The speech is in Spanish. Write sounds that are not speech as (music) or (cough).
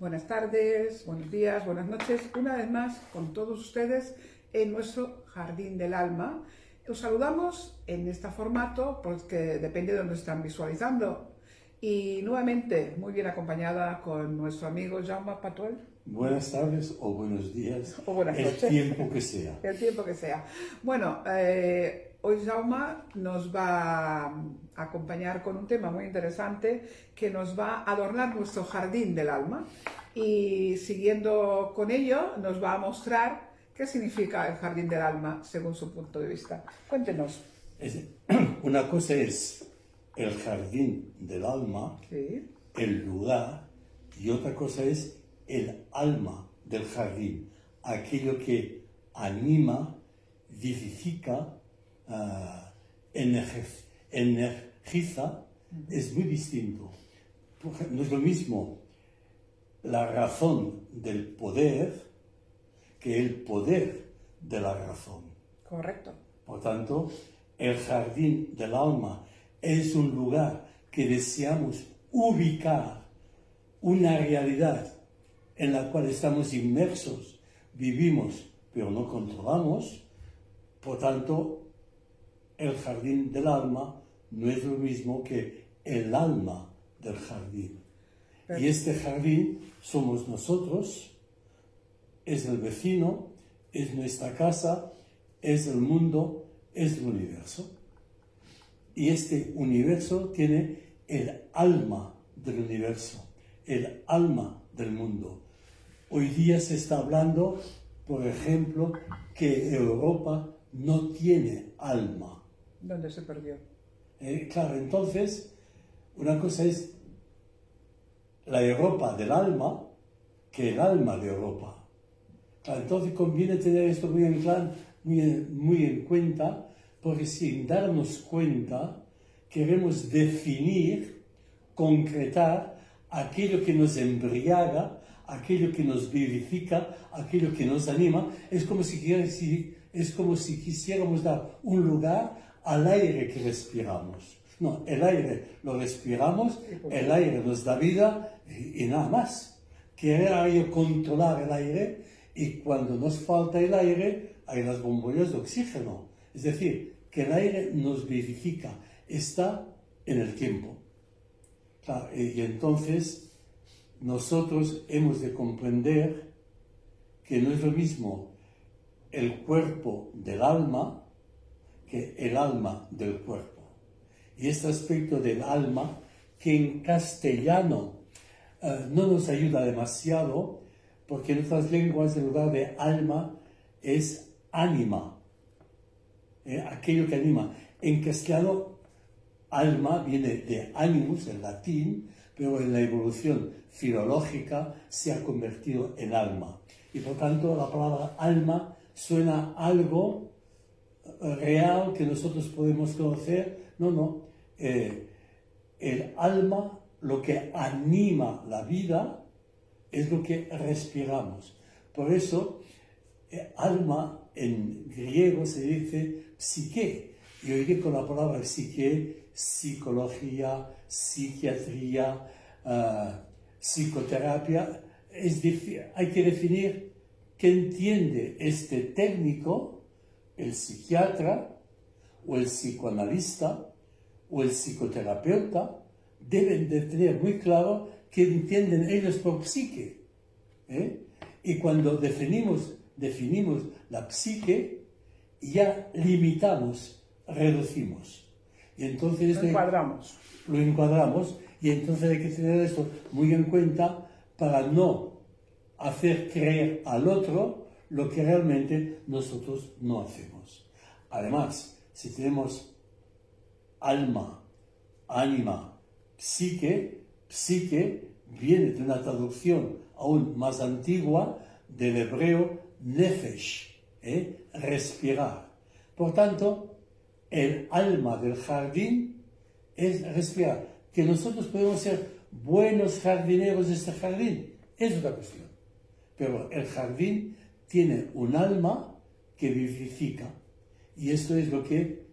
Buenas tardes, buenos días, buenas noches, una vez más con todos ustedes en nuestro Jardín del Alma. Os saludamos en este formato porque depende de donde están visualizando. Y nuevamente, muy bien acompañada con nuestro amigo Jaume Patuel. Buenas tardes o buenos días. O buenas noches. El tiempo que sea. El tiempo que sea. Bueno, eh, hoy Jaume nos va a acompañar con un tema muy interesante que nos va a adornar nuestro jardín del alma. Y siguiendo con ello, nos va a mostrar qué significa el jardín del alma según su punto de vista. Cuéntenos. (clears throat) Una cosa es el jardín del alma, el lugar, y otra cosa es el alma del jardín, aquello que anima, vivifica, uh, energiza, es muy distinto. No es lo mismo la razón del poder que el poder de la razón. Correcto. Por tanto, el jardín del alma es un lugar que deseamos ubicar una realidad en la cual estamos inmersos, vivimos, pero no controlamos. Por tanto, el jardín del alma no es lo mismo que el alma del jardín. Y este jardín somos nosotros, es el vecino, es nuestra casa, es el mundo, es el universo. Y este universo tiene el alma del universo, el alma del mundo. Hoy día se está hablando, por ejemplo, que Europa no tiene alma. ¿Dónde se perdió? Eh, claro, entonces, una cosa es la Europa del alma que el alma de Europa. entonces conviene tener esto muy en, muy, muy en cuenta, porque sin darnos cuenta queremos definir, concretar aquello que nos embriaga, aquello que nos vivifica, aquello que nos anima. Es como si, es como si quisiéramos dar un lugar al aire que respiramos. No, el aire lo respiramos, el aire nos da vida y, nada más. Querer controlar el aire y cuando nos falta el aire hay las bombollas de oxígeno. Es decir, que el aire nos vivifica, está en el tiempo. y entonces nosotros hemos de comprender que no es lo mismo el cuerpo del alma que el alma del cuerpo y este aspecto del alma que en castellano eh, no nos ayuda demasiado porque en otras lenguas el lugar de alma es ánima, eh, aquello que anima. En castellano alma viene de animus, en latín, pero en la evolución filológica se ha convertido en alma. Y por tanto la palabra alma suena algo real que nosotros podemos conocer. No, no, eh, el alma, lo que anima la vida, es lo que respiramos. Por eso, eh, alma en griego se dice psique. Y oí con la palabra psique, psicología, psiquiatría, uh, psicoterapia. Es hay que definir qué entiende este técnico, el psiquiatra o el psicoanalista, o el psicoterapeuta deben de tener muy claro que entienden ellos por psique. ¿eh? Y cuando definimos, definimos la psique, ya limitamos, reducimos. Y entonces lo encuadramos. Lo encuadramos y entonces hay que tener esto muy en cuenta para no hacer creer al otro lo que realmente nosotros no hacemos. Además, si tenemos alma, ánima, psique, psique viene de una traducción aún más antigua del hebreo nefesh, ¿eh? respirar. Por tanto, el alma del jardín es respirar. Que nosotros podemos ser buenos jardineros de este jardín es otra cuestión. Pero el jardín tiene un alma que vivifica. Y esto es lo que